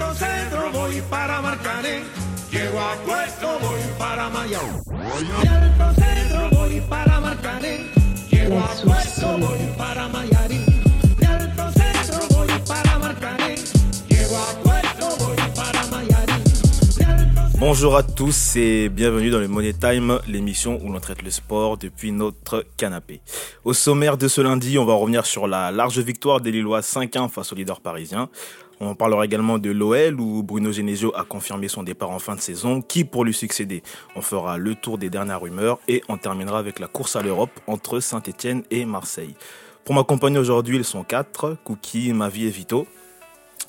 Alto Centro voy para Marcané. Llego a Puerto, voy para Mayao. De Alto Centro voy para Marcané. Llego a Puerto, voy para Mayarín. De Alto Centro voy para Marcané. Llego a Puerto, voy para Mayarín. De Alto Bonjour à tous et bienvenue dans le Money Time, l'émission où l'on traite le sport depuis notre canapé. Au sommaire de ce lundi, on va revenir sur la large victoire des Lillois 5-1 face au leader parisien. On parlera également de l'OL où Bruno Genesio a confirmé son départ en fin de saison. Qui pour lui succéder? On fera le tour des dernières rumeurs et on terminera avec la course à l'Europe entre Saint-Etienne et Marseille. Pour m'accompagner aujourd'hui, ils sont quatre, Cookie, Mavi et Vito.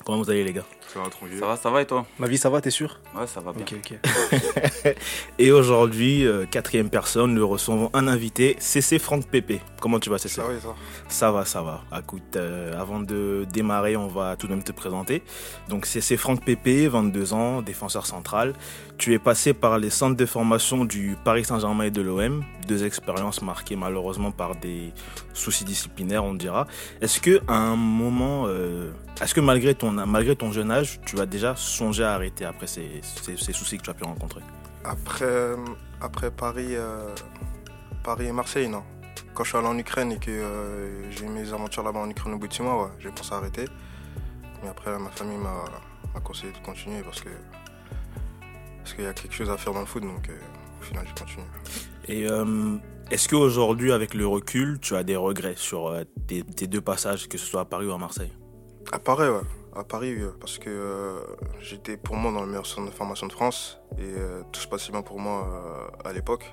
Comment vous allez les gars? Ça va tranquille. Ça va, ça va et toi? Ma vie, ça va, t'es sûr? Ouais, ça va bien. Ok, ok. Et aujourd'hui, euh, quatrième personne, nous recevons un invité, CC Franck Pépé. Comment tu vas CC Ça va et ça Ça va, ça va. Écoute, euh, avant de démarrer, on va tout de même te présenter. Donc, c'est Franck Pépé, 22 ans, défenseur central. Tu es passé par les centres de formation du Paris Saint-Germain et de l'OM. Deux expériences marquées malheureusement par des soucis disciplinaires, on dira. Est-ce que à un moment, euh, est-ce que malgré ton, malgré ton jeune âge, tu as déjà songé à arrêter après ces, ces- ces soucis que tu as pu rencontrer après, euh, après Paris, euh, Paris et Marseille, non. Quand je suis allé en Ukraine et que euh, j'ai eu mes aventures là-bas en Ukraine au bout de six mois, ouais, j'ai pensé à arrêter. Mais après, ma famille m'a conseillé de continuer parce que parce qu'il y a quelque chose à faire dans le foot, donc euh, au final, j'ai continué. Et est-ce qu'aujourd'hui, avec le recul, tu as des regrets sur tes, tes deux passages, que ce soit à Paris ou à Marseille? À Paris, ouais. À Paris, oui, parce que euh, j'étais pour moi dans le meilleur centre de formation de France et euh, tout se passait bien pour moi euh, à l'époque.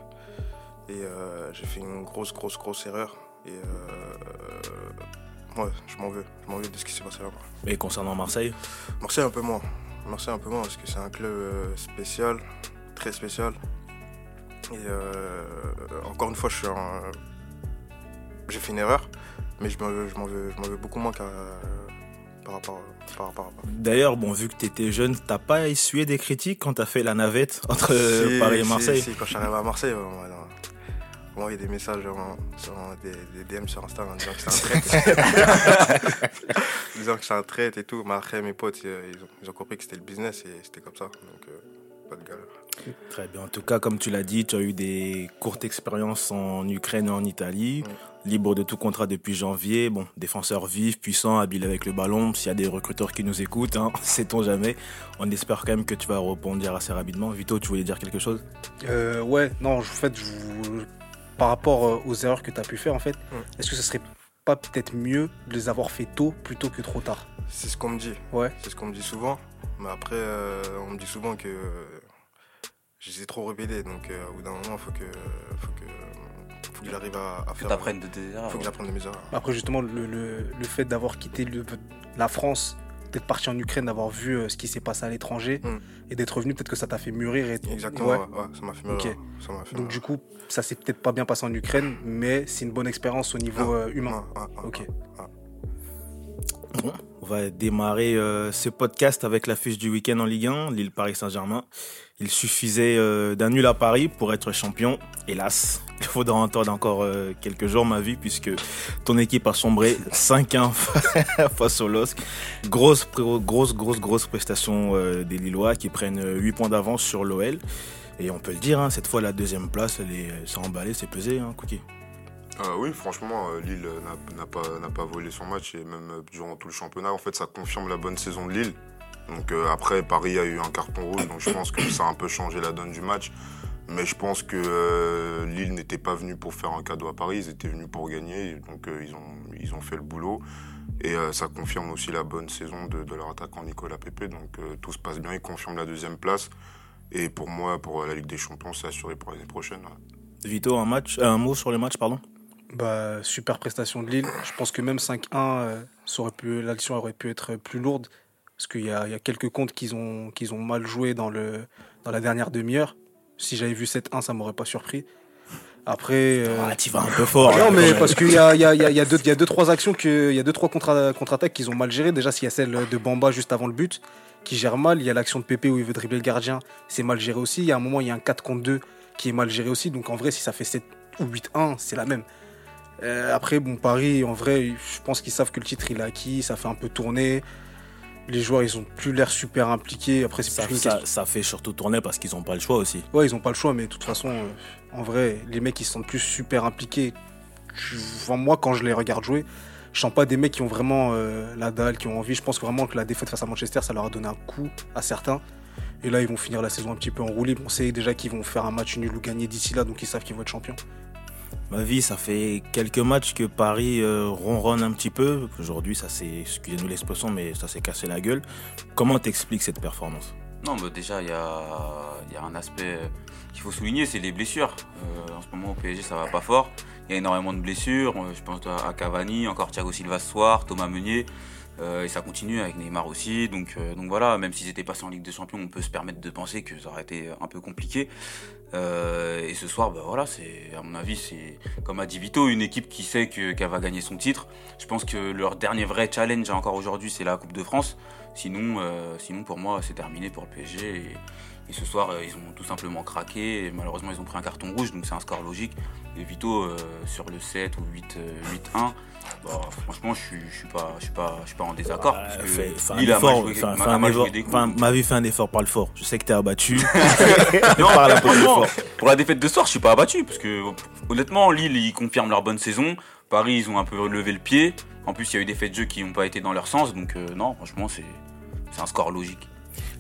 Et euh, j'ai fait une grosse, grosse, grosse erreur. Et euh, ouais, je m'en veux. Je m'en veux de ce qui s'est passé là-bas. Et concernant Marseille? Marseille, un peu moins. Marseille, un peu moins parce que c'est un club euh, spécial, très spécial. Et euh, encore une fois, je suis un- j'ai fait une erreur, mais je m'en veux, je m'en veux, je m'en veux beaucoup moins qu'à- par rapport, par rapport à D'ailleurs, bon, vu que tu étais jeune, t'as pas essuyé des critiques quand t'as fait la navette entre Si, Euh, Paris et Marseille si, quand je suis arrivé à Marseille, on m'a on m'a envoyé des messages sur des, des DM sur Insta en disant que c'était un traite. En disant que c'est un traite et tout. Mais après, mes potes, ils ont, ils ont compris que c'était le business et c'était comme ça. Donc, euh, pas de galère. Très bien. En tout cas, comme tu l'as dit, tu as eu des courtes expériences en Ukraine et en Italie. Libre de tout contrat depuis janvier. Bon, défenseur vif, puissant, habile avec le ballon. S'il y a des recruteurs qui nous écoutent, hein, sait-on jamais. On espère quand même que tu vas rebondir assez rapidement. Vito, tu voulais dire quelque chose? Euh, ouais, non, en fait, je vous- par rapport euh, aux erreurs que tu as pu faire, en fait, Mm. est-ce que ce serait pas peut-être mieux de les avoir fait tôt plutôt que trop tard? C'est ce qu'on me dit. Ouais. C'est ce qu'on me dit souvent. Mais après, euh, on me dit souvent que euh, je les ai trop répétés. Donc, euh, au bout d'un moment, il faut que, faut que, faut que j'arrive à, faire. t'apprennes de tes erreurs. faut que j'apprenne de mes erreurs. Après, justement, le, le- le fait d'avoir quitté le- la France, d'être parti en Ukraine, d'avoir vu euh, ce qui s'est passé à l'étranger Mm. et d'être revenu, peut-être que ça t'a fait mûrir. Et... Exactement, Ouais. ouais, ça m'a fait. Ça fait Donc, du coup, ça s'est peut-être pas bien passé en Ukraine, mais c'est une bonne expérience au niveau Ah, euh, humain. Ouais, ouais, Ok. On va démarrer euh, ce podcast avec l'affiche du week-end en Ligue 1, Lille Paris Saint-Germain. Il suffisait euh, d'un nul à Paris pour être champion. Hélas, il faudra entendre encore euh, quelques jours ma vie puisque ton équipe a sombré 5-1 face au LOSC. Grosse, grosse, grosse, grosse prestation des Lillois qui prennent 8 points d'avance sur l'OL. Et on peut le dire, hein, cette fois la deuxième place, elle est, c'est emballé, c'est pesé, hein, Cookie. Euh, oui, franchement, euh, Lille euh, n'a- pas, volé son match et même durant tout le championnat, en fait, ça confirme la bonne saison de Lille. Donc après, Paris a eu un carton rouge, donc je pense que ça a un peu changé la donne du match. Mais je pense que Lille n'était pas venu pour faire un cadeau à Paris, ils étaient venus pour gagner, donc ils, ont, fait le boulot. Et ça confirme aussi la bonne saison de, leur attaquant Nicolas Pepe, donc tout se passe bien, ils confirment la deuxième place. Et pour moi, pour la Ligue des Champions, c'est assuré pour l'année prochaine. Vito, un, match, un mot sur le match, pardon? Bah, super prestation de Lille. Je pense que même 5-1, euh, l'action aurait pu être plus lourde. Parce qu'il y a, il y a quelques comptes qu'ils ont, qu'ils ont mal joué dans, le, dans la dernière demi-heure. Si j'avais vu 7-1, ça m'aurait pas surpris. Après. euh, Ah, tu vas un peu fort. non, mais parce qu'il y a, il y, a, y, a, y, a deux- il y a deux, trois actions, il y a deux, trois contre- contre-attaques qu'ils ont mal gérées. Déjà, s'il y a celle de Bamba juste avant le but, qui gère mal. Il y a l'action de Pépé où il veut dribbler le gardien, c'est mal géré aussi. Il y a un moment, il y a un 4 contre 2 qui est mal géré aussi. Donc en vrai, si ça fait 7 ou 8-1, c'est la même. Euh, après, bon, Paris, en vrai, je pense qu'ils savent que le titre il est acquis, ça fait un peu tourner. Les joueurs, ils ont plus l'air super impliqués. Après, c'est Ça, ça- ça fait surtout tourner parce qu'ils n'ont pas le choix aussi. Ouais, ils ont pas le choix, mais de toute façon, euh, en vrai, les mecs, ils se sentent plus super impliqués. Enfin, moi, quand je les regarde jouer, je sens pas des mecs qui ont vraiment euh, la dalle, qui ont envie. Je pense vraiment que la défaite face à Manchester, ça leur a donné un coup à certains. Et là, ils vont finir la saison un petit peu en roue libre. On sait déjà qu'ils vont faire un match nul ou gagner d'ici là, donc ils savent qu'ils vont être champions. Ma vie, ça fait quelques matchs que Paris euh, ronronne un petit peu. Aujourd'hui, ça s'est, excusez-nous l'expression, mais ça s'est cassé la gueule. Comment t'expliques cette performance? Non, mais déjà, il y a, un aspect qu'il faut souligner, c'est les blessures. Euh, en ce moment, au PSG, ça va pas fort. Il y a énormément de blessures. Euh, Je pense à Cavani, encore Thiago Silva ce soir, Thomas Meunier. Euh, et ça continue avec Neymar aussi. Donc, euh, donc voilà, même s'ils étaient passés en Ligue des Champions, on peut se permettre de penser que ça aurait été un peu compliqué. Euh, et ce soir, bah voilà, c'est à mon avis, c'est comme a dit Vito, une équipe qui sait que- qu'elle va gagner son titre. Je pense que leur dernier vrai challenge encore aujourd'hui, c'est la Coupe de France. Sinon, euh, sinon pour moi, c'est terminé pour le PSG. Et, ce soir, euh, ils ont tout simplement craqué. Malheureusement, ils ont pris un carton rouge, donc c'est un score logique. Et Vito, sur le 7 ou 8, euh, 8-1, bah, franchement, je suis, je suis pas, je suis pas, je suis pas en désaccord. Ouais, parce que fais- fais un effort, un- m'a- fais a un effort. Enfin, ma vie fait un effort, parle fort. Je sais que t'es abattu. Non, franchement, pour la défaite de soir, je suis pas abattu parce que honnêtement, Lille ils confirment leur bonne saison. Paris, ils ont un peu relevé le pied. En plus, il y a eu des faits de jeu qui n'ont pas été dans leur sens, donc euh, non, franchement, c'est c'est un score logique.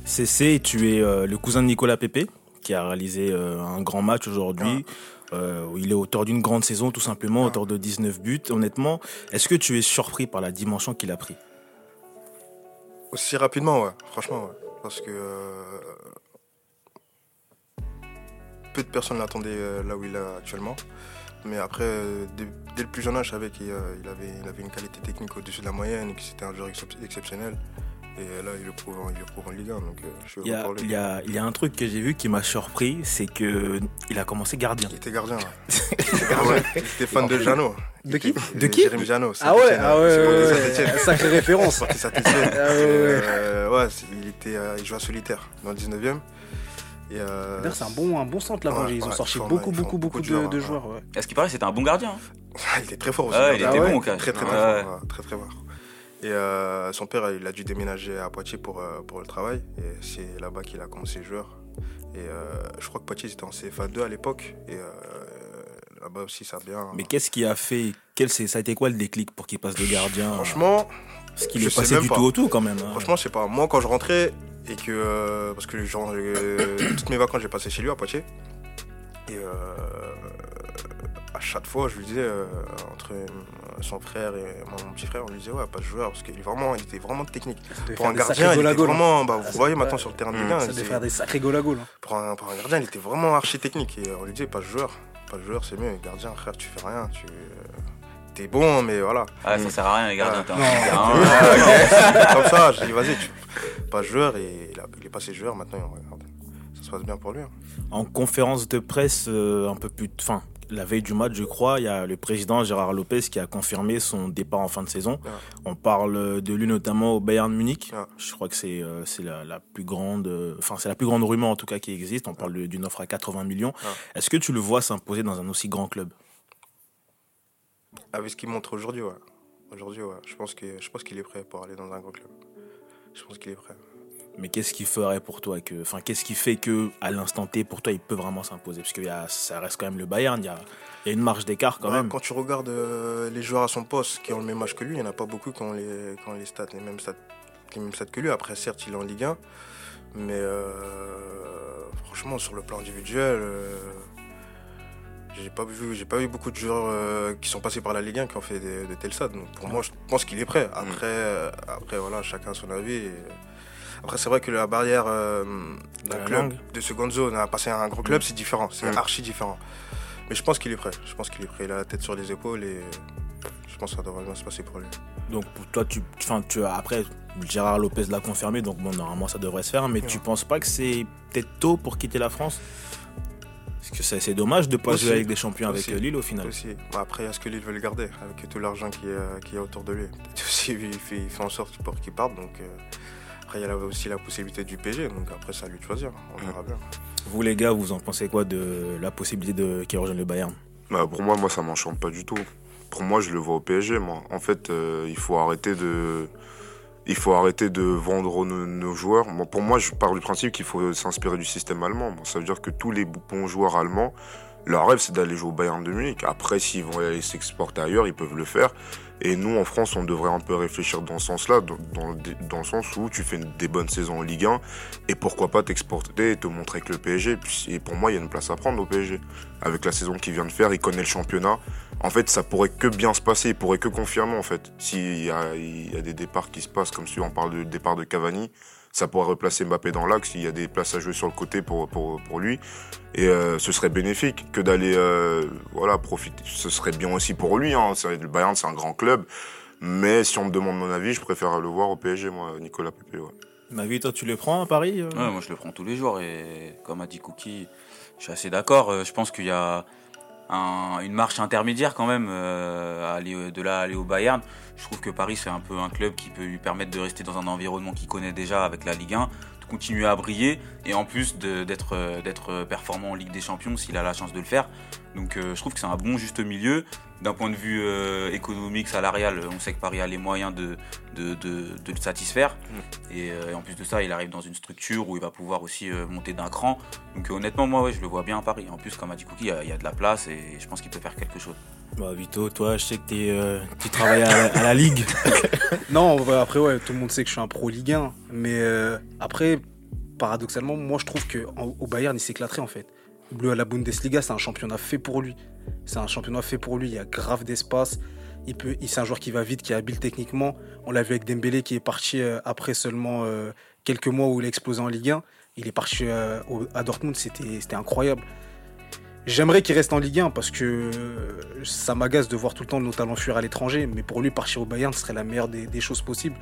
CC, tu es euh, le cousin de Nicolas Pepe, qui a réalisé euh, un grand match aujourd'hui. Euh, il est auteur d'une grande saison, tout simplement, auteur de 19 buts. Honnêtement, est-ce que tu es surpris par la dimension qu'il a pris? Aussi rapidement, ouais, franchement. Parce que euh, peu de personnes l'attendaient euh, là où il est actuellement. Mais après, dès, le plus jeune âge, je savais qu'il il avait, une qualité technique au-dessus de la moyenne et que c'était un joueur excep- exceptionnel. Et là, il le prouve, en- il le prouve en Ligue 1, donc euh, je suis il y, heureux a, pour lui. il, y a, il y a un truc que j'ai vu qui m'a surpris, c'est que il a commencé gardien. Il était gardien. ouais. Il était gardien. Il était fan de Jeannot. De qui De qui Jérémy Jeannot. Ah ouais, Saint-Étienne, ah ouais, c'est ouais, ouais, ouais. sacrée référence. Ah ouais, ouais. Euh, ouais, c'est- il, était, euh, il jouait à solitaire dans le 19e. Et, euh, D'ailleurs, c'est un bon, un bon centre là-bas. Ouais, Ils ont ouais, sorti beaucoup, beaucoup, beaucoup beaucoup de de, joueurs, de ouais. joueurs. ouais. À ce qui paraît, c'était un bon gardien. hein. il était très fort aussi. Ah ouais, il était ouais bon au cas. Très, très, très Ouais. fort. ouais, Très, très fort. Et euh, son père, il a dû déménager à Poitiers pour, euh, pour le travail. Et c'est là-bas qu'il a commencé joueur. Et euh, je crois que Poitiers était en CFA 2 à l'époque. Et euh, là-bas aussi, ça a bien. Mais qu'est-ce qui a fait quel, Ça a été quoi le déclic pour qu'il passe de gardien Franchement, Parce qu'il est passé du pas. tout au tout quand même. hein. Franchement, je sais pas. Moi, quand je rentrais et que. parce que genre, toutes mes vacances, j'ai passé chez lui à Poitiers. Et euh, à chaque fois, je lui disais, euh, entre euh, son frère et mon petit frère, on lui disait, ouais, pas de joueur. Parce qu'il est vraiment, il était vraiment technique. Pour un gardien, il était hein. vraiment. Bah, Ah, vous ça voyez maintenant sur le terrain de. Ligue 1, Ça il devait était- faire des sacrés goal à goal. hein. pour, un, pour un gardien, il était vraiment archi technique. Et on lui disait, pas de joueur. Pas de joueur, c'est mieux. Gardien, frère, tu fais rien. Tu. T'es bon, mais voilà. Ah, ça sert à rien, les gardiens. Ah. Comme ça, je dis, vas-y, tu. Pas de joueur. Et il, a- il est passé joueur, maintenant, il regarde. Ça se passe bien pour lui. hein. En conférence de presse, euh, un peu plus. Enfin, la veille du match, je crois, il y a le président Gérard Lopez qui a confirmé son départ en fin de saison. Ouais. On parle de lui notamment au Bayern Munich. Ouais. Je crois que c'est euh, c'est la, la plus grande. Enfin, c'est la plus grande rumeur en tout cas qui existe. On parle de- d'une offre à 80 millions. Est-ce que tu le vois s'imposer dans un aussi grand club? Avec ce qu'il montre aujourd'hui, ouais. Aujourd'hui, ouais. Je pense que- je pense qu'il est prêt pour aller dans un gros club. Je pense qu'il est prêt. Mais qu'est-ce qui ferait pour toi que, enfin, qu'est-ce qui fait que à l'instant T pour toi il peut vraiment s'imposer? Parce que y a- ça reste quand même le Bayern. Il y a, il y a une marge d'écart quand Ouais, même. Quand tu regardes euh, les joueurs à son poste qui ont le même âge que lui, il n'y en a pas beaucoup qui ont les, qui ont les stats, les mêmes stats, les mêmes stats que lui. Après, certes, il est en Ligue 1, mais euh, franchement, sur le plan individuel, euh, j'ai pas vu, j'ai pas vu beaucoup de joueurs euh, qui sont passés par la Ligue 1 qui ont fait de, de tels stats. Donc pour moi, je pense qu'il est prêt. Après, euh, après voilà, chacun a son avis. et- après, c'est vrai que la barrière euh, d'un la club de seconde zone à passer à un gros club, c'est différent, c'est Mm. archi différent. Mais je pense qu'il est prêt. Je pense qu'il est prêt. Il a la tête sur les épaules et je pense que ça devrait bien se passer pour lui. Donc pour toi, tu, enfin, tu après Gérard Lopez l'a confirmé, donc bon, normalement ça devrait se faire. Mais tu Ouais. penses pas que c'est peut-être tôt pour quitter la France? Parce que c'est dommage de pas Aussi. jouer avec des champions avec Aussi. euh, Lille au final. Aussi. Après, est-ce que Lille veut le garder avec tout l'argent qui, est- qui est autour de lui? Peut-être aussi, il fait, il fait en sorte pour qu'il parte. Donc, euh, après, il y a aussi la possibilité du PG. Donc, après, c'est à lui de choisir. On verra bien. Vous les gars, vous en pensez quoi de la possibilité de qu'il rejoigne le Bayern? Bah, pour moi, moi, ça m'enchante pas du tout. Pour moi, je le vois au PSG, moi. En fait, euh, il faut arrêter de. il faut arrêter de vendre nos, nos joueurs. Bon, pour moi, je pars du principe qu'il faut s'inspirer du système allemand. Bon, ça veut dire que tous les bons joueurs allemands, leur rêve, c'est d'aller jouer au Bayern de Munich. Après, s'ils vont aller s'exporter ailleurs, ils peuvent le faire. Et nous, en France, on devrait un peu réfléchir dans ce sens-là, dans, dans, le sens où tu fais des bonnes saisons en Ligue 1, et pourquoi pas t'exporter et te montrer que le PSG. Et pour moi, il y a une place à prendre au PSG. Avec la saison qu'il vient de faire, il connaît le championnat. En fait, ça pourrait que bien se passer, il pourrait que confirmer, en fait. S'il y y a des départs qui se passent, comme si on parle du départ de Cavani, ça pourrait replacer Mbappé dans l'axe, il y a des places à jouer sur le côté pour, pour, pour lui. Et euh, ce serait bénéfique que d'aller euh, voilà, profiter. Ce serait bien aussi pour lui. Hein. C'est- Le Bayern, c'est un grand club. Mais si on me demande mon avis, je préfère le voir au PSG, moi, Nicolas Pepe. Ouais. Ma vie, toi, tu le prends à Paris euh Ouais, moi je le prends tous les jours et comme a dit Cookie, je suis assez d'accord. Je pense qu'il y a un- une marche intermédiaire quand même euh, aller euh, de là aller au Bayern. Je trouve que Paris c'est un peu un club qui peut lui permettre de rester dans un environnement qu'il connaît déjà avec la Ligue 1, de continuer à briller et en plus euh, d'être performant en Ligue des Champions s'il a la chance de le faire. Donc je trouve que c'est un bon juste milieu. D'un point de vue euh, économique, salarial, on sait que Paris a les moyens de, de, de- de le satisfaire. Et, euh, et en plus de ça, il arrive dans une structure où il va pouvoir aussi euh, monter d'un cran. Donc euh, honnêtement, moi, ouais, je le vois bien à Paris. En plus, comme a dit Cookie, il y a- il y, a de la place et je pense qu'il peut faire quelque chose. Bah, Vito, toi, je sais que t'es, euh, tu travailles à, la- à la Ligue. Non, après, ouais, tout le monde sait que je suis un pro Ligue 1. Mais euh, après, paradoxalement, moi, je trouve qu'au Bayern, il s'éclaterait en fait. Le- La Bundesliga, c'est un championnat fait pour lui. C'est un championnat fait pour lui. Il y a grave d'espace. Il peut, c'est un joueur qui va vite, qui est habile techniquement. On l'a vu avec Dembélé qui est parti euh, après seulement euh, quelques mois où il a explosé en Ligue 1. Il est parti euh, à Dortmund, c'était incroyable. J'aimerais qu'il reste en Ligue 1 parce que ça m'agace de voir tout le temps nos talents fuir à l'étranger. Mais pour lui, partir au Bayern, serait la meilleure des, choses possibles.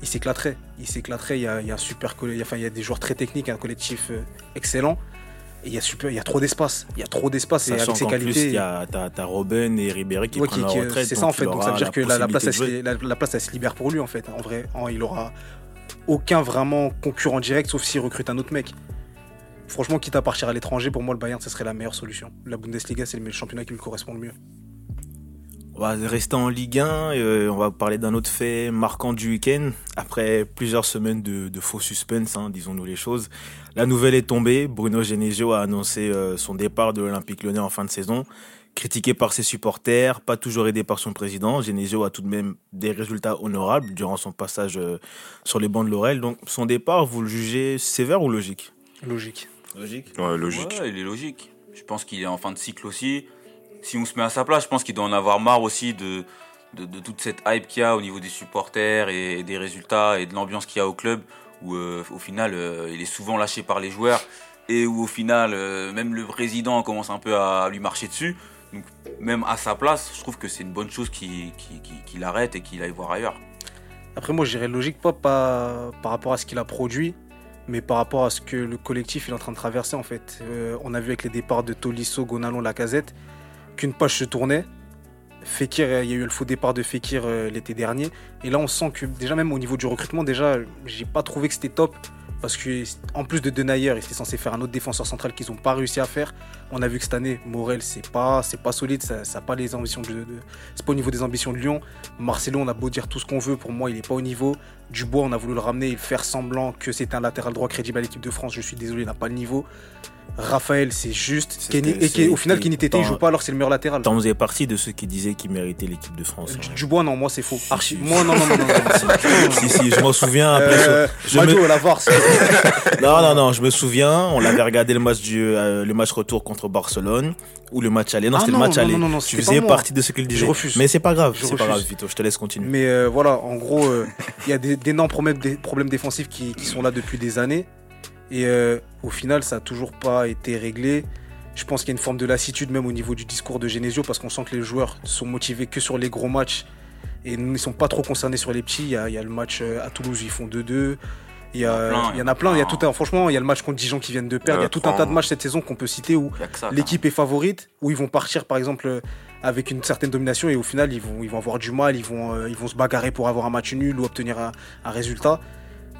Il s'éclaterait. Il s'éclaterait. Il y a, des joueurs très techniques, un collectif excellent. Il y a super, il y a trop d'espace. Il y a trop d'espace et avec ses qualités. il y a, t'as, Robben et Ribéry qui Ouais, prennent qui- qui- retraite. c'est ça en fait. Donc ça veut dire que la, la place, elle, se- la, la place, elle se libère pour lui en fait. En vrai, En- il aura aucun vraiment concurrent direct, sauf s'il recrute un autre mec. Franchement, quitte à partir à l'étranger, pour moi, le Bayern, ce serait la meilleure solution. La Bundesliga, c'est le championnat qui lui correspond le mieux. On va rester en Ligue 1 euh, on va parler d'un autre fait marquant du week-end. Après plusieurs semaines de, de faux suspense, hein, disons-nous les choses, la nouvelle est tombée. Bruno Genesio a annoncé euh, son départ de l'Olympique lyonnais en fin de saison. Critiqué par ses supporters, pas toujours aidé par son président, Genesio a tout de même des résultats honorables durant son passage euh, sur les bancs de Laurel. Donc son départ, vous le jugez sévère ou logique? Logique. Logique. Ouais, logique. Ouais, il est logique. Je pense qu'il est en fin de cycle aussi. Si on se met à sa place, je pense qu'il doit en avoir marre aussi de, de, toute cette hype qu'il y a au niveau des supporters et, des résultats et de l'ambiance qu'il y a au club, où euh, au final, euh, il est souvent lâché par les joueurs et où au final, euh, même le président commence un peu à lui marcher dessus. Donc, même à sa place, je trouve que c'est une bonne chose qu'il arrête et qu'il aille voir ailleurs. Après, moi, je dirais logique, pas, par rapport à ce qu'il a produit, mais par rapport à ce que le collectif est en train de traverser, en fait. On a vu avec les départs de Tolisso, Gonalon, Lacazette, qu'une page se tournait. Fekir, il y a eu le faux départ de Fekir euh, l'été dernier. Et là, on sent que, déjà, même au niveau du recrutement, déjà, j'ai pas trouvé que c'était top. Parce que, en plus de Denayer, il était censé faire un autre défenseur central qu'ils n'ont pas réussi à faire. On a vu que cette année, Morel, c'est pas, pas solide, ça pas les ambitions de, de- c'est pas au niveau des ambitions de Lyon. Marcelo, on a beau dire tout ce qu'on veut, pour moi, il n'est pas au niveau. Dubois, on a voulu le ramener et faire semblant que c'était un latéral droit crédible à l'équipe de France. Je suis désolé, il n'a pas le niveau. Raphaël, c'est juste. Kenny- et au final, Kenny Tété, il joue pas alors que c'est le meilleur latéral. T'en faisais partie de ceux qui disaient qu'il méritait l'équipe de France. Du-. Dubois, non, moi, c'est faux. Archi- moi, non, non, non, non. non, si, si, je m'en souviens. Après, Euh, je Madio, me- la VAR, Non, non, non, je me souviens. On avait regardé le match du, euh, le match retour contre Barcelone ou le match aller. Non, Ah c'était le match aller. non, non, tu faisais partie de ceux qui le Je disaient. refuse. Mais c'est pas grave, Je c'est pas grave. Vito. Je te laisse continuer. Mais euh, voilà, en gros, euh, il y a des- d'énormes problèmes, des problèmes défensifs qui, qui sont là depuis des années. Et euh, au final, ça n'a toujours pas été réglé. Je pense qu'il y a une forme de lassitude même au niveau du discours de Genesio parce qu'on sent que les joueurs sont motivés que sur les gros matchs et ne sont pas trop concernés sur les petits. Il y a, il y a le match euh, à Toulouse où ils font 2-2. Il y, a, plein, il y en a plein. Il y a plein. tout un, franchement, il y a le match contre Dijon qui viennent de perdre. Il y a tout un tas de hein. matchs cette saison qu'on peut citer où a l'équipe est favorite, où ils vont partir par exemple euh, avec une certaine domination et au final ils vont, ils vont avoir du mal, ils vont, euh, se bagarrer pour avoir un match nul ou obtenir un, résultat.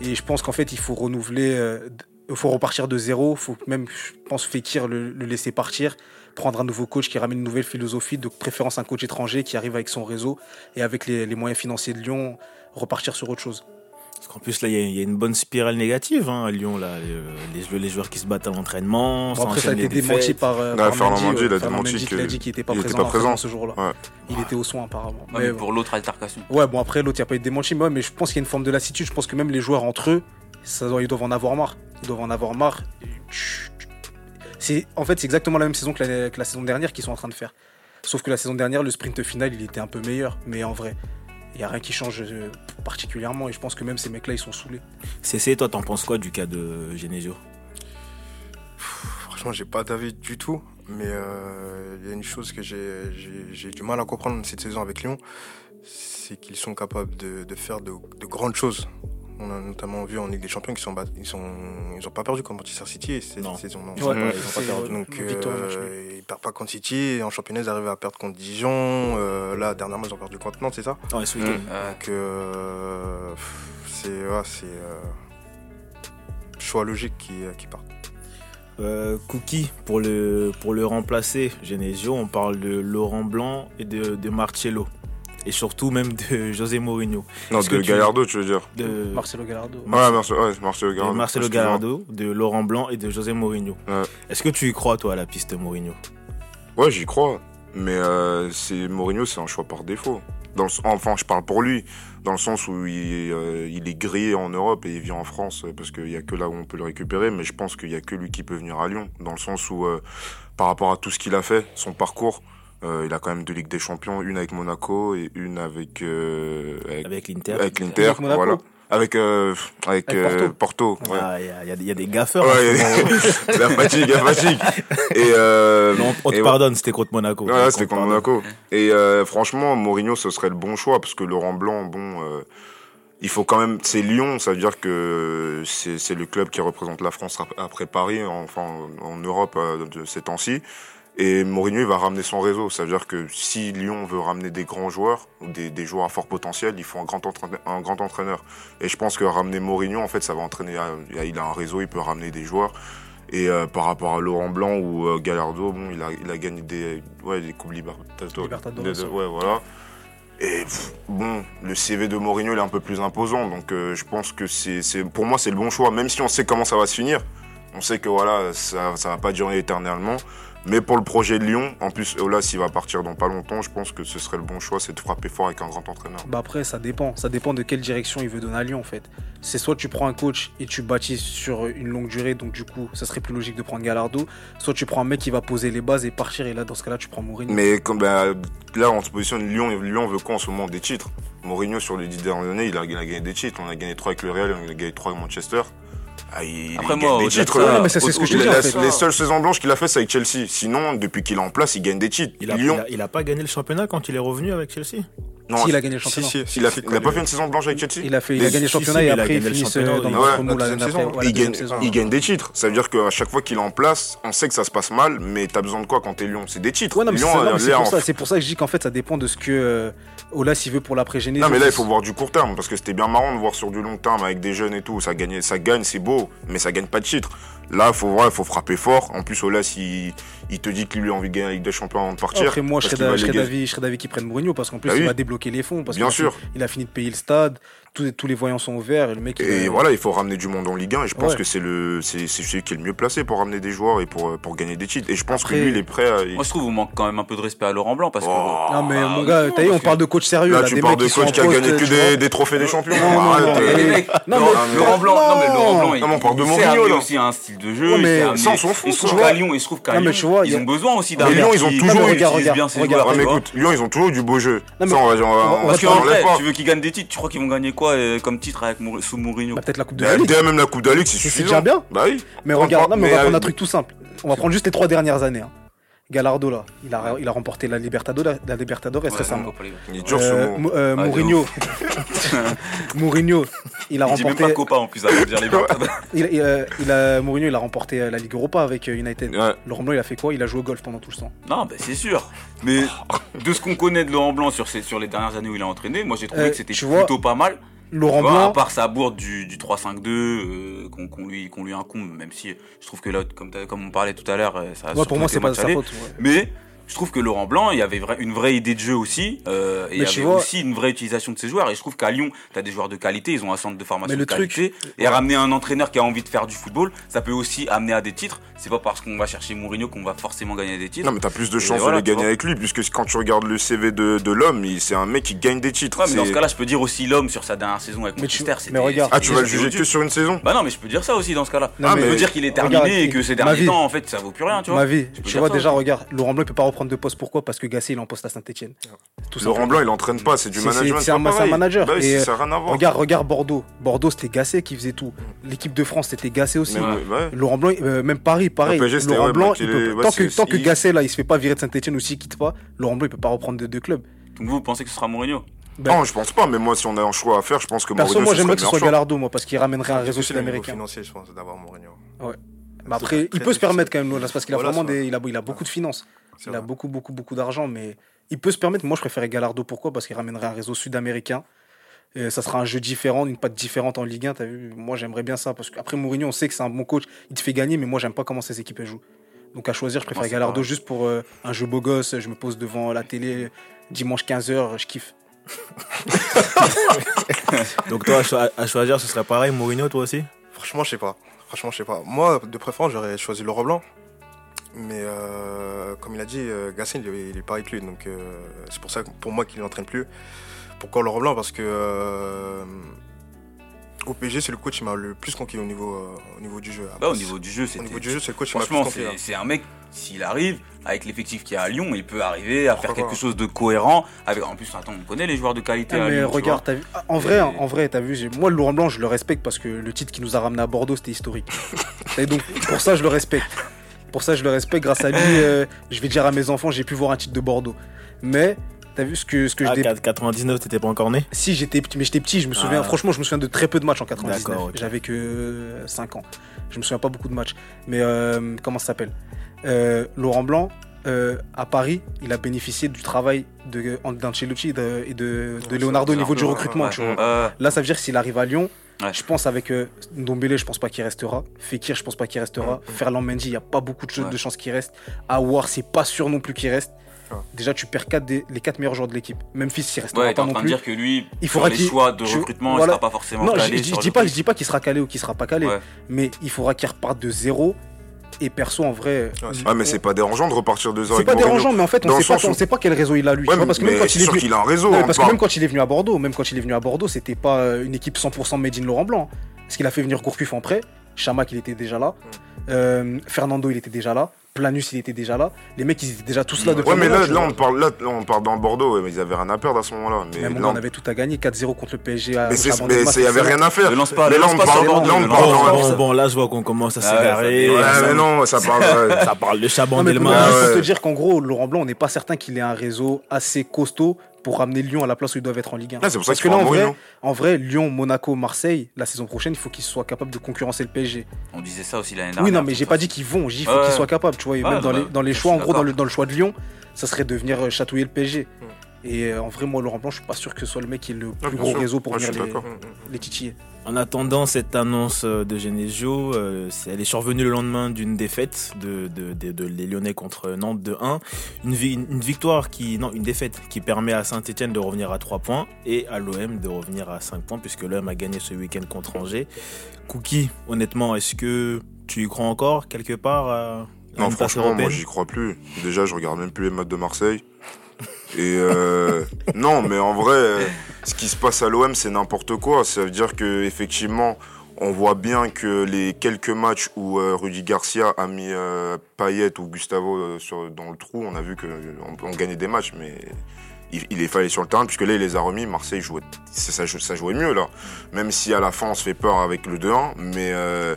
Et je pense qu'en fait il faut renouveler, euh, il faut repartir de zéro, il faut même, je pense, Fekir le, le laisser partir, prendre un nouveau coach qui ramène une nouvelle philosophie, de préférence un coach étranger qui arrive avec son réseau et avec les moyens financiers de Lyon, repartir sur autre chose. En plus, là, il y, a- il y a une bonne spirale négative hein, à Lyon. Là. Les, les- les joueurs qui se battent à l'entraînement. Bon, après, ça a été démenti par, euh, Ouais, par Fernand Mendy, Mendy, ouais. il a Fernand démenti qu'il était pas il était présent pas présent. ce jour-là. Ouais. Il était au soin apparemment. Mais mais pour l'autre altercation. Ouais, bon après l'autre, il n'y a pas eu de démenti, mais, ouais, mais je pense qu'il y a une forme de lassitude. Je pense que même les joueurs entre eux, ça ils doivent en avoir marre. Ils doivent en avoir marre. C'est, en fait, c'est exactement la même saison que la, que la saison dernière qu'ils sont en train de faire. Sauf que la saison dernière, le sprint final, il était un peu meilleur. Mais en vrai, il n'y a rien qui change euh, particulièrement. Et je pense que même ces mecs-là, ils sont saoulés. CC, toi, t'en penses quoi du cas de Genesio? Franchement, j'ai pas d'avis du tout. Mais euh, il y a une chose que j'ai- du mal à comprendre cette saison avec Lyon, c'est qu'ils sont capables de, de faire de, de grandes choses. On a notamment vu en Ligue des Champions qu'ils sont, ils sont, ils ont pas perdu contre Manchester City cette saison. non. Ils ont pas- ils ont pas c'est- perdu. Donc euh, nul. ils perdent pas contre City. En championnat, ils arrivent à perdre contre Dijon. Euh, là, dernièrement, ils ont perdu contre Nantes, c'est ça? Ouais, ce. Ouais. Donc euh, c'est ouais, c'est euh, choix logique qui, qui part. Euh, Cookie, pour le, pour le remplacer, Genesio, on parle de Laurent Blanc et de, de Marcello. Et surtout même de José Mourinho. Non, de Gallardo, tu veux dire De Marcelo Gallardo. Ouais, Marcelo, ouais, Marcelo de Gallardo. Marcelo. Gallardo, de Laurent Blanc et de José Mourinho. Ouais. Est-ce que tu y crois, toi, à la piste Mourinho? Ouais, j'y crois. Mais euh, c'est Mourinho, c'est un choix par défaut. Dans le enfin, je parle pour lui, dans le sens où il, euh, il est grillé en Europe et il vient en France, parce qu'il n'y a que là où on peut le récupérer. Mais je pense qu'il n'y a que lui qui peut venir à Lyon, dans le sens où, euh, par rapport à tout ce qu'il a fait, son parcours, il a quand même deux Ligues des Champions, une avec Monaco et une avec, euh, avec, avec l'Inter avec l'Inter. Avec Monaco Voilà. Avec, euh, avec, Avec euh, Porto. Ouais. Ah, Il y, a- y des gaffeurs. Ouais, moment. la fatigue, la fatigue. Et, euh, Non, on te et ouais. pardonne, c'était contre Monaco. Ouais, On c'était contre. Monaco. Et euh, franchement, Mourinho, ce serait le bon choix parce que Laurent Blanc, bon, euh, il faut quand même. C'est Lyon, ça veut dire que c'est le club qui représente la France ap- après Paris, enfin en Europe euh, de ces temps-ci. Et Mourinho, il va ramener son réseau. Ça veut dire que si Lyon veut ramener des grands joueurs, ou des, des joueurs à fort potentiel, il faut un grand, entraîneur, un grand entraîneur. Et je pense que ramener Mourinho, en fait, ça va entraîner. euh, Il a un réseau, il peut ramener des joueurs. Et euh, par rapport à Laurent Blanc ou euh, Gallardo, bon, il a, il a gagné des, ouais, des coupes Libertadores. Libertadores, ouais, voilà. Et pff, bon, le CV de Mourinho il est un peu plus imposant, donc euh, je pense que c'est, pour moi c'est le bon choix. Même si on sait comment ça va se finir, on sait que voilà, ça, ça va pas durer éternellement. Mais pour le projet de Lyon, en plus Olas il va partir dans pas longtemps, je pense que ce serait le bon choix, c'est de frapper fort avec un grand entraîneur. Bah après, ça dépend. Ça dépend de quelle direction il veut donner à Lyon, en fait. C'est soit tu prends un coach et tu bâtis sur une longue durée, donc du coup, ça serait plus logique de prendre Gallardo. Soit tu prends un mec qui va poser les bases et partir, et là, dans ce cas-là, tu prends Mourinho. Mais comme bah, là, on se positionne Lyon. Lyon veut quoi en ce moment? Des titres. Mourinho, sur les dix dernières années, il a, il a gagné des titres. On a gagné trois avec le Real, on a gagné trois avec Manchester. Ah, il, Après, il moi, gagne des titres. ça, là. Ouais, mais c'est c'est ce que je te Les, dis, en la- fait. les seules saisons blanches qu'il a fait, c'est avec Chelsea. Sinon, depuis qu'il est en place, il gagne des titres. Il a, Lyon, il, a, il a pas gagné le championnat quand il est revenu avec Chelsea? Non, Si, il a gagné le championnat. si, si, il a, il pas fait une saison blanche avec Chelsea Il a, fait, il a gagné le championnat si, et il a après, championnat, euh, dans il- le mou la saison. Il, gagne, saison. il gagne des titres. Ça veut dire qu'à chaque fois qu'il est en place, on sait que ça se passe mal, mais t'as besoin de quoi quand t'es Lyon? C'est des titres. Ouais, c'est pour, en- ça- c'est pour ça que je dis qu'en fait, ça dépend de ce que euh, Olas il veut pour l'après-génération. Non mais là il faut voir du court terme parce que c'était bien marrant de voir sur du long terme avec des jeunes et tout, ça gagne, ça gagne, c'est beau, mais ça gagne pas de titre. Là faut voir, il faut frapper fort. En plus Olas il, il te dit qu'il lui a envie de gagner la Ligue des Champions avant de partir. Après, moi, je serais d'avis d'avis qu'ils prennent Mourinho parce qu'en plus, Bah il va débloquer les fonds. Parce Bien sûr. Il a fini de payer le stade, tous, tous les voyants sont ouverts et le mec. il Et va- voilà, il faut ramener du monde en Ligue 1 et je pense Ouais. que c'est le c'est c'est celui qui est le mieux placé pour ramener des joueurs et pour pour gagner des titres. Et je pense Après- que lui il est prêt à Moi, je trouve qu'il manque quand même un peu de respect à Laurent Blanc parce que. Oh. Non, mais Ah, mon gars, t'as vu, on parle de coach sérieux. Là là, tu des parles de coach qui a gagné que des, trophées des champions. Non, non, Arrête, non, mais- les mecs, Non, Laurent, mais- Laurent Blanc, non, mais Laurent Blanc, il, Non, mais on parle de il Mourinho, là. aussi un style de jeu. Il on s'en fout, Et je trouve qu'à Lyon, et je trouve qu'à Lyon, vois, ils a- ont besoin aussi d'un Mais Lyon, ils ont toujours eu- bien ses joueurs, Ah, mais écoute, Lyon ils ont toujours eu du beau jeu. Non, mais- Ça on va, Parce qu'en vrai, tu veux qu'ils gagnent des titres, tu crois qu'ils vont gagner quoi euh, comme titre avec Mour- sous Mourinho? Bah, peut-être la Coupe de Bah, la Ligue. même la Coupe de la Ligue, c'est C'est suffisant. déjà bien. Bah oui. Mais regarde, on va prendre euh, un truc tout simple. On va prendre juste les trois dernières années. Gallardo, là, il a, il a remporté la Libertadores, la Libertadores Ouais, récemment. Il est dur ce Euh, mot. Mou- euh, Ah, Mourinho, Mourinho, il a Il dit même remporté, pas Copa en plus avant de dire Libertadores. il, il, euh, il a, Mourinho, il a remporté euh, la Ligue Europa avec euh, United. Ouais. Laurent Blanc, il a fait quoi? Il a joué au golf pendant tout le temps. Non, bah, c'est sûr. Mais de ce qu'on connaît de Laurent Blanc sur, ses- sur les dernières années où il a entraîné, moi j'ai trouvé Euh, que c'était tu vois, plutôt pas mal. Laurent vois, à Blanc, part sa bourde du, du 3-5-2 euh, qu'on qu'on lui, qu'on lui incombe, même si je trouve que là, comme, t'as- comme on parlait tout à l'heure, euh, ça a ouais, pour moi, été c'est pas de sa faute. ouais. Mais je trouve que Laurent Blanc, il y avait vra- une vraie idée de jeu aussi. euh, et il y avait vois- aussi une vraie utilisation de ses joueurs. Et je trouve qu'à Lyon, tu as des joueurs de qualité, ils ont un centre de formation Mais le de truc- qualité. Et ramener un entraîneur qui a envie de faire du football, ça peut aussi amener à des titres. C'est pas parce qu'on va chercher Mourinho qu'on va forcément gagner des titres. Non, mais t'as plus de chances voilà, de les gagner avec lui, puisque quand tu regardes le CV de, de l'homme, c'est un mec qui gagne des titres. Ouais, mais dans ce cas-là, je peux dire aussi l'homme sur sa dernière saison avec Mais tu- mais regarde- Ah, tu vas le juger que sur une saison Bah non, mais je peux dire ça aussi dans ce cas-là. Non, Ah, je mais- peux dire qu'il est terminé regarde, et que ces derniers temps, en fait, ça vaut plus rien, tu vois. Ma vie, Je tu vois déjà, regarde, Laurent Blanc peut pas reprendre de poste. Pourquoi? Parce que Gasset il est en poste à Saint-Etienne. Tout Laurent. Blanc, il entraîne pas, c'est du management. c'est- un- manager. Bah oui, Et, ça n'a rien à voir. Regarde, regarde Bordeaux. Bordeaux c'était Gasset qui faisait tout. L'équipe de France c'était Gasset aussi. Ouais. ouais. Laurent Blanc, euh, même Paris, pareil. PSG, Laurent ouais, Blanc, il peut- tant que, tant que il- Gasset là, il se fait pas virer de Saint-Etienne ou s'il quitte pas, Laurent Blanc il peut pas reprendre de deux clubs. Donc vous pensez que ce sera Mourinho? Ben, Non, je pense pas, mais moi, si on a un choix à faire, je pense que Perso, Mourinho, moi j'aimerais que ce soit. Galardo, moi, parce qu'il ramènerait un réseau sud-américain. financier, je pense, d'avoir Mourinho. Mais après, il peut se permettre quand même, parce qu'il a Voilà, vraiment c'est des, il a, il a beaucoup de finances. C'est Il a beaucoup, beaucoup, beaucoup d'argent, mais il peut se permettre. Moi, je préférais Galardo. Pourquoi? Parce qu'il ramènerait un réseau sud-américain. Et ça sera un jeu différent, une patte différente en Ligue 1. As vu? Moi, j'aimerais bien ça. Parce qu'après, Mourinho, on sait que c'est un bon coach. Il te fait gagner, mais moi, j'aime pas comment ces équipes elles jouent. Donc, à choisir, je préfère Moi, c'est Galardo pareil. juste pour euh, un jeu beau gosse. Je me pose devant la télé dimanche 15h, je kiffe. Donc toi, à cho- à choisir, ce serait pareil, Mourinho, toi aussi? Franchement, je sais pas. Franchement, je sais pas. Moi, de préférence, j'aurais choisi Laurent Blanc. Mais euh, comme il a dit, euh, Gasset, il, est- il est pas avec lui. Donc euh, c'est pour ça que pour moi qu'il n'entraîne plus. Pourquoi Laurent Blanc Parce que euh, au PSG, c'est le coach qui m'a le plus conquis au niveau, euh, au niveau du jeu. Bah, au niveau du jeu, au c'était. niveau du jeu, c'est le coach qui m'a le plus Franchement, conquis. c'est c'est un mec, s'il arrive, avec l'effectif qu'il y a à Lyon, il peut arriver à faire quelque chose de cohérent. Avec, en plus, attends, on connaît les joueurs de qualité Ah, à mais Lyon. regarde, t'as vu En Et- vrai, en vrai, t'as vu Moi, le Laurent Blanc, je le respecte parce que le titre qui nous a ramené à Bordeaux, c'était historique. Et donc, pour ça, je le respecte. Pour ça, je le respecte. Grâce à lui, euh, je vais dire à mes enfants, j'ai pu voir un titre de Bordeaux. Mais, t'as vu ce que, ce que Ah, je dé- 99, t'étais pas encore né? Si, j'étais petit, mais j'étais petit, je me souviens, Ah. franchement, je me souviens de très peu de matchs en 99. D'accord, ok. J'avais que 5 ans. Je me souviens pas beaucoup de matchs. Mais euh, comment ça s'appelle? Euh, Laurent Blanc, euh, à Paris, il a bénéficié du travail de- d'Ancelotti et de, et de, de Ouais, Leonardo au niveau du recrutement. tu vois. Euh, Là, ça veut dire que s'il arrive à Lyon, Ouais. je pense avec euh, Ndombele, je pense pas qu'il restera. Fekir, je pense pas qu'il restera. Ferland Mendy, il n'y a pas beaucoup de, choses- Ouais. de chances qu'il reste. Awar, c'est pas sûr non plus qu'il reste. Déjà, tu perds quatre des- les 4 meilleurs joueurs de l'équipe. Memphis, il restera pas en non train de plus. dire que lui, Il faudra qu'il- choix de je- recrutement, voilà. il sera pas forcément Non, je, calé je- je sur dis pas, je dis pas qu'il sera calé ou qu'il sera pas calé, mais il faudra qu'il reparte de zéro. Et perso, en vrai, Ah, mais c'est pas dérangeant de repartir de zéro c'est pas dérangeant, mais en fait, on sait, pas, sens où- on sait pas quel réseau il a lui. tu Ouais, vois, parce que même quand il est sûr venu, qu'il a un réseau. Non, on parce que même quand il est venu à Bordeaux, même quand il est venu à Bordeaux, c'était pas euh, une équipe 100% made in Laurent Blanc. Parce qu'il a fait venir Gourcuff en prêt, Chamac il était déjà là, euh, Fernando il était déjà là, Planus il était déjà là. Les mecs ils étaient déjà tous là depuis Ouais, mais là, là, on parle, là, là, on parle dans Bordeaux, ouais, mais ils avaient rien à perdre à ce moment-là. Mais, Mais mon là, on- avait tout à gagner, 4-0 contre le PSG à mais il y avait rien à faire. Lance pas- mais là, on parle là, Bon, bon, là, je vois qu'on commence à Ah ouais, s'égarer. Ouais, mais non, ça parle. ouais. ça parle de Chabon Non, mais pour, Delmas. pour ouais. te dire qu'en gros, Laurent Blanc, on n'est pas certain qu'il ait un réseau assez costaud pour ramener Lyon à la place où ils doivent être en Ligue 1. Ah, c'est pour ça Parce qu'il que là, en vrai, en vrai, Lyon, Monaco, Marseille, la saison prochaine, il faut qu'ils soient capables de concurrencer le PSG. On disait ça aussi l'année dernière. Oui, non, mais j'ai pas dit qu'ils vont, j'ai dit qu'il Ouais, faut qu'ils soient capables, tu vois. Et Ouais, même dans, bah, les, dans les choix, en gros, dans le, dans le choix de Lyon, ça serait de venir euh, chatouiller le PSG. Et euh, en vrai, moi, Laurent Blanc, je suis pas sûr que ce soit le mec qui ait le Ah, plus gros sûr. réseau pour venir les, titiller. En attendant cette annonce euh, de Genesio, euh, elle est survenue le lendemain d'une défaite de, de, de- de- les Lyonnais contre Nantes de 1. Une, vi- une victoire qui, non, une défaite qui permet à Saint-Etienne de revenir à 3 points et à l'OM de revenir à 5 points puisque l'OM a gagné ce week-end contre Angers. Cookie, honnêtement, est-ce que tu y crois encore quelque part Non, franchement, moi, j'y crois plus. Déjà, je regarde même plus les matchs de Marseille. Et euh, non, mais en vrai, euh, ce qui se passe à l'OM, c'est n'importe quoi. Ça veut dire que effectivement, on voit bien que les quelques matchs où euh, Rudy Garcia a mis Payet ou Gustavo sur- dans le trou, on a vu qu'on on gagnait des matchs, mais il, il est fallait sur le terrain puisque là, il les a remis. Marseille jouait, ça, ça, ça jouait mieux là. Même si à la fin, on se fait peur avec le 2-1, mais euh,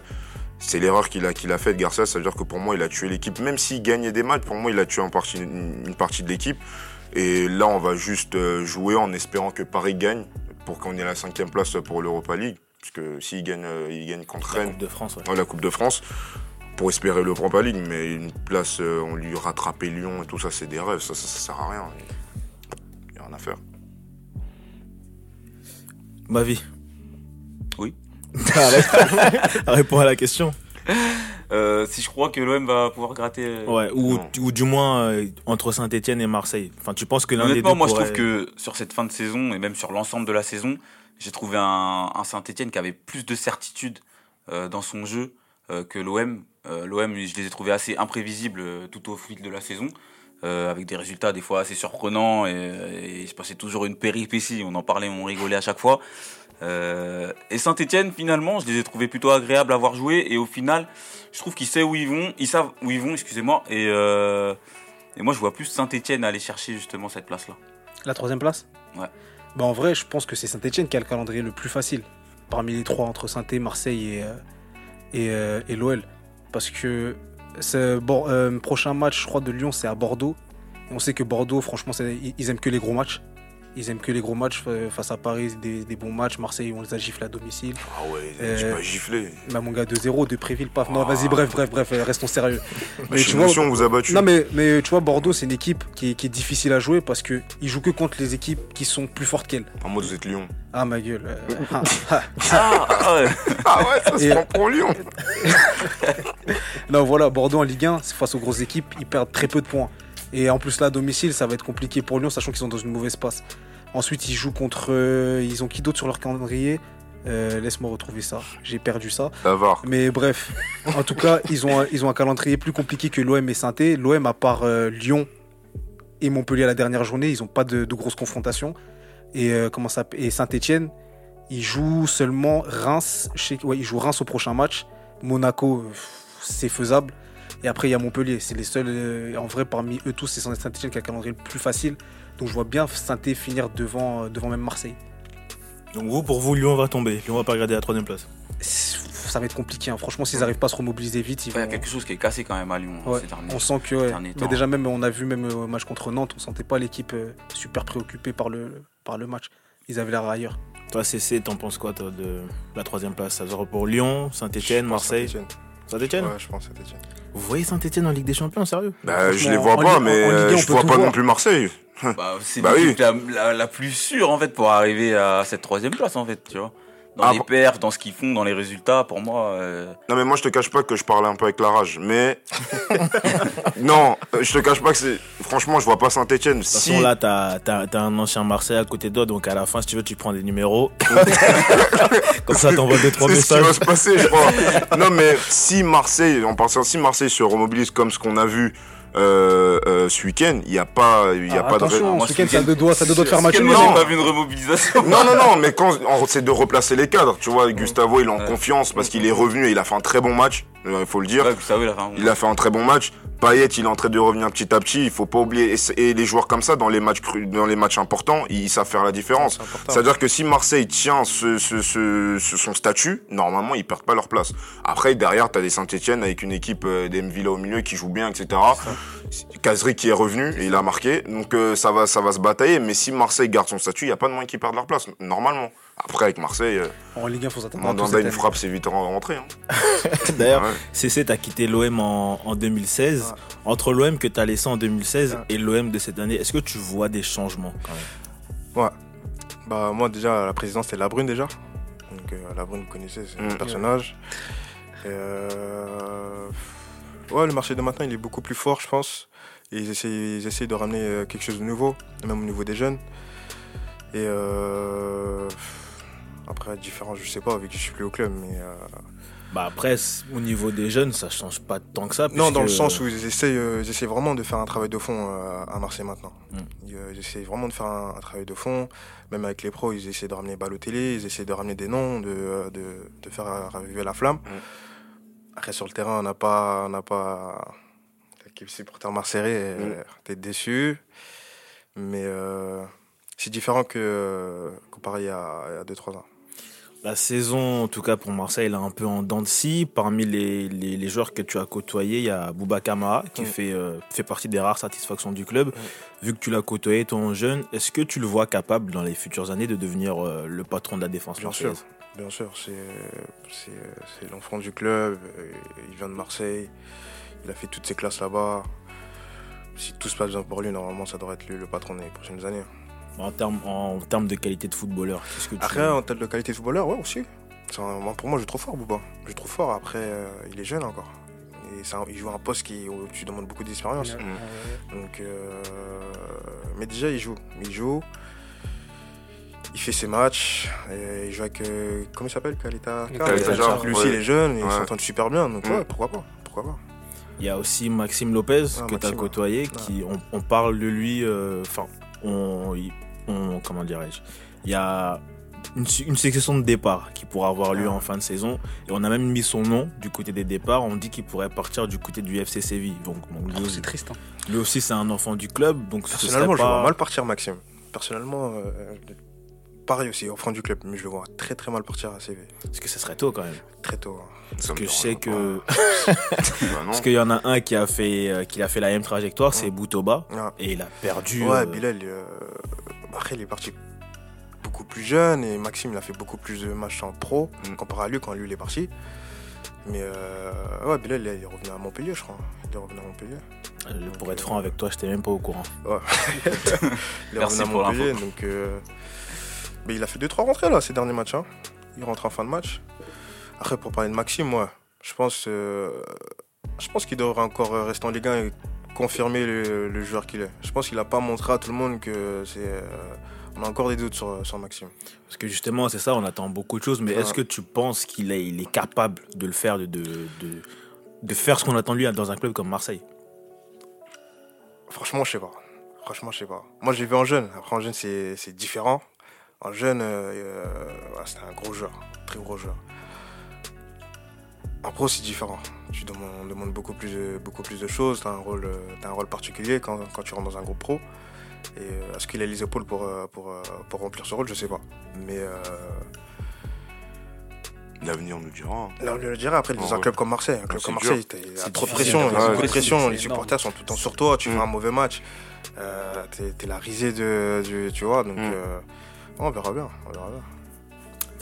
c'est l'erreur qu'il a, qu'il a faite, Garcia. Ça veut dire que pour moi, il a tué l'équipe. Même s'il gagnait des matchs, pour moi, il a tué en partie, une, partie de l'équipe. Et là, on va juste euh, jouer en espérant que Paris gagne pour qu'on ait la cinquième place pour l'Europa League. Parce que s'il gagne, euh, il gagne contre La Rennes, Coupe de France, ouais. ouais, la Coupe de France, pour espérer l'Europa League. Mais une place, euh, on lui rattraper Lyon et tout ça, c'est des rêves. Ça, ça, ça sert à rien. Il n'y a rien à faire. Ma vie. Oui. Réponds à la question. Euh, si je crois que l'OM va pouvoir gratter. euh, Ouais, ou, du moins euh, entre Saint-Etienne et Marseille. Enfin, tu penses que l'un des deux Honnêtement, moi je trouve que sur cette fin de saison et même sur l'ensemble de la saison, j'ai trouvé un, un Saint-Etienne qui avait plus de certitude euh, dans son jeu euh, que l'OM. Euh, L'OM, je les ai trouvés assez imprévisibles euh, tout au fil de la saison, euh, avec des résultats des fois assez surprenants et, et il se passait toujours une péripétie. On en parlait, on rigolait à chaque fois. Euh, et Saint-Etienne, finalement, je les ai trouvés plutôt agréables à voir jouer et au final, je trouve qu'ils savent où ils vont, ils savent où ils vont, excusez-moi, et, euh, et moi je vois plus Saint-Etienne aller chercher justement cette place-là. La troisième place? Ouais. Bah en vrai, je pense que c'est Saint-Etienne qui a le calendrier le plus facile parmi les trois entre saint Marseille et, euh, et, euh, et l'OL. Parce que bon, euh, prochain match, je crois, de Lyon, c'est à Bordeaux. On sait que Bordeaux, franchement, ils aiment que les gros matchs. Ils aiment que les gros matchs face à Paris, des, des bons matchs. Marseille, on les a giflés à domicile. Ah ouais, Euh, j'ai pas giflé. Bah, mon gars, 2-0, de Préville, paf. Non, Ah. vas-y, bref, bref, bref, euh, restons sérieux. Mais chez Motion, on vous a battu. Non mais, mais tu vois Bordeaux c'est une équipe qui est, qui est difficile à jouer parce qu'ils jouent que contre les équipes qui sont plus fortes qu'elles. En mode, vous êtes Lyon. Ah ma gueule. euh, ah, ah. Ah, ah ouais. Ah ouais, ça se Et- prend pour Lyon. Non voilà Bordeaux en Ligue 1 c'est face aux grosses équipes ils perdent très peu de points. Et en plus là à domicile ça va être compliqué pour Lyon sachant qu'ils sont dans une mauvaise passe. Ensuite ils jouent contre... euh, ils ont qui d'autre sur leur calendrier? Euh, Laisse-moi retrouver ça. J'ai perdu ça. Davar. Mais bref, en tout cas, ils ont, un, ils ont un calendrier plus compliqué que l'OM et saint L'OM, à part euh, Lyon et Montpellier à la dernière journée, ils n'ont pas de, de grosses confrontations. Et, comment ça, et Saint-Etienne, ils jouent seulement Reims. Chez, ouais, ils jouent Reims au prochain match. Monaco, c'est faisable. Et après, il y a Montpellier. C'est les seuls. euh, en vrai, parmi eux tous, c'est Saint-Etienne qui a le calendrier le plus facile. Donc je vois bien saint finir devant, euh, devant même Marseille. Donc vous, pour vous, Lyon va tomber. Lyon va pas regarder la troisième place. Ça va être compliqué. hein. Franchement, s'ils n'arrivent pas à se remobiliser vite, ils Il y a vont- quelque chose qui est cassé quand même à Lyon hein, Ouais, ces derniers on sent que ouais. mais temps. déjà même on a vu même au match contre Nantes, on sentait pas l'équipe euh, super préoccupée par le par le match. Ils avaient l'air ailleurs. Toi, CC, t'en penses quoi toi, de la troisième place? Ça sera pour Lyon, Saint-Etienne, Je pense Marseille? Saint-Étienne. Saint-Etienne Ouais, je pense Saint-Étienne. Vous voyez Saint-Etienne en Ligue des Champions, sérieux? Bah, je les vois en pas, en- mais en Ligue je peut vois pas voir. non plus Marseille. Bah, c'est Bah la, la- la plus sûre en fait pour arriver à cette troisième place en fait, tu vois. Dans Ah les perfs, dans ce qu'ils font, dans les résultats, pour moi. euh, Non, mais moi, je te cache pas que je parlais un peu avec la rage. Mais. non, euh, je te cache pas que c'est. Franchement, je vois pas Saint-Etienne. De toute Si. façon, là, t'as t'as- t'as un ancien Marseille à côté de toi, donc à la fin, si tu veux, tu prends des numéros. Comme ça, t'envoies deux, trois C'est ce qui va messages. se passer, je crois. non, mais si Marseille, en pensant si Marseille se remobilise comme ce qu'on a vu euh, euh, ce week-end, il n'y a pas, il y a Ah, pas de. ce week-end ça a week-end, deux doigts, ça a deux doigts de faire match Non. j'ai pas vu une remobilisation Non, non, non, mais quand c'est de replacer les cadres, tu vois, Gustavo, il est en Ouais. confiance parce qu'il est revenu et il a fait un très bon match, euh, il faut le dire. Ouais, Gustavo, il a fait un bon Il a fait un très bon match. Payet, il est en train de revenir petit à petit. Il faut pas oublier. Et, les joueurs comme ça, dans les matchs cru- dans les matchs importants, ils savent faire la différence. C'est-à-dire que si Marseille tient ce, ce, ce- ce- son statut, normalement, ils perdent pas leur place. Après, derrière, t'as des Saint-Etienne avec une équipe euh, des Villa au milieu qui joue bien, etc. Kazri qui est revenu et il a marqué. Donc, euh, ça va, ça va se batailler. Mais si Marseille garde son statut, il y a pas de moyen qu'ils perdent leur place, normalement. Après, avec Marseille, euh, En Ligue 1, faut s'attendre Mandanda une frappe, c'est vite rentré. Hein. D'ailleurs, Ouais. CC, t'as quitté l'OM en, en 2016. Entre l'OM que t'as laissé en 2016 Ouais. et l'OM de cette année, est-ce que tu vois des changements? Quand même Ouais. Bah, moi, déjà, la présidence, c'était Labrune, déjà. Donc, euh, Labrune, vous connaissez, c'est un Mm. personnage. Et, euh, Ouais, le marché de maintenant, il est beaucoup plus fort, je pense. Et ils essayent, ils essayent de ramener quelque chose de nouveau, même au niveau des jeunes. Et euh, après, la différence, je sais pas, vu que je suis plus au club, mais. euh, Bah après, au niveau des jeunes, ça change pas tant que ça. Non, dans le sens où ils essayent, euh, ils essayent vraiment de faire un travail de fond euh, à Marseille maintenant. Mm. Ils, euh, ils essayent vraiment de faire un, un travail de fond. Même avec les pros, ils essaient de ramener Balotelli, ils essaient de ramener des noms, de, euh, de, de faire raviver la flamme. Mm. Après, sur le terrain, on n'a pas. On n'a pas... L'équipe supporter marseillais, Mm. t'es déçu. Mais c'est différent que comparé à 2-3 ans. La saison, en tout cas pour Marseille, elle est un peu en dents de scie. Parmi les, les, les joueurs que tu as côtoyés, il y a Bouba Kamara qui fait, euh, fait partie des rares satisfactions du club. Vu que tu l'as côtoyé, ton jeune, est-ce que tu le vois capable dans les futures années de devenir euh, le patron de la défense Bien sûr, bien sûr. C'est, c'est, c'est l'enfant du club. euh, Il vient de Marseille. Il a fait toutes ses classes là-bas. Si tout se passe bien pour lui, normalement, ça devrait être lui le patron des prochaines années. En termes en termes de qualité de footballeur, qu'est-ce que tu Après, en termes de qualité de footballeur, ouais, aussi. Un- pour moi, je le trouve fort, Bouba. Je le trouve fort. Après, euh, il est jeune encore. Et un- il joue un poste qui, où tu demandes beaucoup d'expérience. Donc, euh, mais déjà, il joue. Il joue. Il fait ses matchs. Et il joue avec. euh, comment il s'appelle? Kalita Lui aussi, ouais. il est jeune. Et il Ouais. s'entend super bien. Donc, Mm. ouais, pourquoi pas? Pourquoi pas? Il y a aussi Maxime Lopez Ah, que tu as côtoyé, ouais. qui on, on parle de lui, euh, enfin, on, il- on- comment dirais-je, il y a une, su- une succession de départs qui pourra avoir lieu Ah. en fin de saison, et on a même mis son nom du côté des départs. On dit qu'il pourrait partir du côté du FC Séville. Donc, donc lui, aussi, C'est triste. hein. lui aussi, c'est un enfant du club, donc ce serait Personnellement, je le vois pas- mal partir, Maxime. Personnellement, euh, pareil aussi, au fond du club. Mais je le vois très très mal partir à CV. parce que ce serait tôt quand même. Très tôt. hein. Ça Parce que je sais pas. que Bah parce qu'il y en a un qui a fait euh, qui a fait la même trajectoire, c'est Boutoba, Ah. et il a perdu. Ouais, euh, Bilal, euh, après, il est parti beaucoup plus jeune et Maxime, il a fait beaucoup plus de matchs en pro Mm. comparé à lui quand lui, il est parti. Mais euh, ouais, Bilal, il est revenu à Montpellier, je crois. Il est revenu à Montpellier. euh, pour être franc avec toi, j'étais même pas au courant. Il est Merci revenu à pour Montpellier, donc. euh, Mais il a fait 2-3 rentrées là, ces derniers matchs. hein. Il rentre en fin de match. Après, pour parler de Maxime, moi, je pense, euh, je pense qu'il devrait encore rester en Ligue 1 et confirmer le, le joueur qu'il est. Je pense qu'il n'a pas montré à tout le monde que c'est. euh, On a encore des doutes sur, sur Maxime. Parce que justement, c'est ça, on attend beaucoup de choses, mais Ouais. est-ce que tu penses qu'il est, il est capable de le faire, de, de, de, de faire ce qu'on attend de lui dans un club comme Marseille? Franchement, je sais pas. Franchement, je sais pas. Moi, j'ai vu en jeune. Après, en jeune, c'est différent. En jeune, euh, euh, ouais, c'était un gros joueur. Très gros joueur. En pro, c'est différent. Tu demandes, beaucoup plus de, beaucoup plus de choses. Tu as un rôle, euh, t'as un rôle particulier quand, quand tu rentres dans un groupe pro. Et euh, est-ce qu'il a les épaules pour, euh, pour, pour remplir ce rôle? Je sais pas. Mais euh, L'avenir nous dira. hein. on le dirait après, dans Ouais, un club comme Marseille. Un club c'est comme. Marseille, t'as- il y a C'est trop de pression. de pression. Les énorme. supporters sont tout le temps sur toi. Tu Mm. fais un mauvais match. Euh, t'es, la risée de, du- tu vois. Donc, Mm. euh, on verra bien. On verra bien.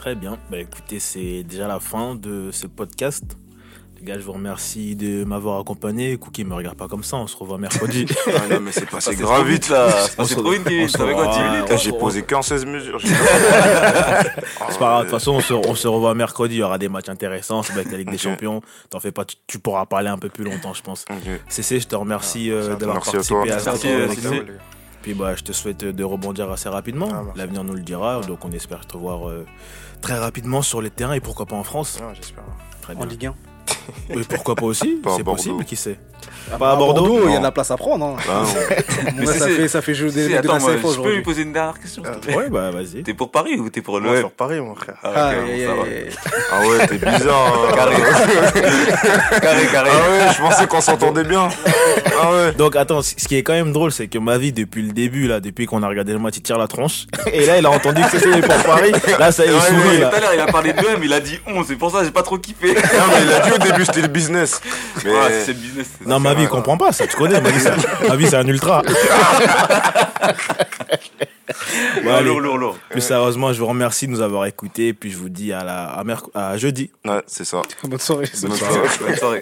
Très bien. Bah, écoutez, c'est déjà la fin de ce podcast. Les gars, je vous remercie de m'avoir accompagné. Cookie, me regarde pas comme ça, on se revoit mercredi. Ah non, mais c'est passé grave trop vite. là. On C'est se- trop vite, on Kevin. se Ça fait quoi, 10 revoit- minutes Putain, J'ai posé qu'en 16 mesures. C'est pas grave, de toute façon, on se, on se revoit mercredi. Il y aura des matchs intéressants. C'est avec la Ligue des. Champions. T'en fais pas, tu, tu pourras parler un peu plus longtemps, je pense. Ok. CC, je te remercie euh, Merci à d'avoir participé Merci à euh, émission. merci. Puis bah, je te souhaite de rebondir assez rapidement. Ah. L'avenir nous le dira. Donc on espère te voir euh, très rapidement sur les terrains et pourquoi pas en France. Ouais, j'espère. Très En bien. Ligue 1. Et pourquoi pas aussi C'est possible, qui sait Ah, Pas à Bordeaux il y a de la place à prendre. hein. Ah. Moi, ça, fait, ça fait jeu des Si, de la attends, moi, CFA je peux lui poser une dernière question Ouais, bah vas-y. T'es pour Paris ou t'es pour Moi, le sur Paris, mon frère. Ah, Ah, bon, ça. Ah ouais, t'es bizarre. hein. Carré. Carré, carré. Ah ouais, je pensais qu'on s'entendait bien. Ah ouais. Donc attends, ce qui est quand même drôle, c'est que ma vie depuis le début, là, depuis qu'on a regardé le match, il tire la tronche. Et là, il a entendu que c'était pour Paris. Là, ça y est, il sourit. Tout à l'heure, il a parlé de M, il a dit 11, c'est pour ça que j'ai pas trop kiffé. Non, mais il a dit au début c'était le business. Mais Ouais, c'est le business. Non, ma vie, il comprend pas ça. Tu connais, ma vie, c'est un- ma vie, c'est un ultra. Bon, Ouais, allez. lourd, lourd, lourd. Plus sérieusement, je vous remercie de nous avoir écoutés. Et puis, je vous dis à, la, à, merc- à jeudi. ouais, c'est ça. Bonne soirée. Bonne Bonne soirée. soirée.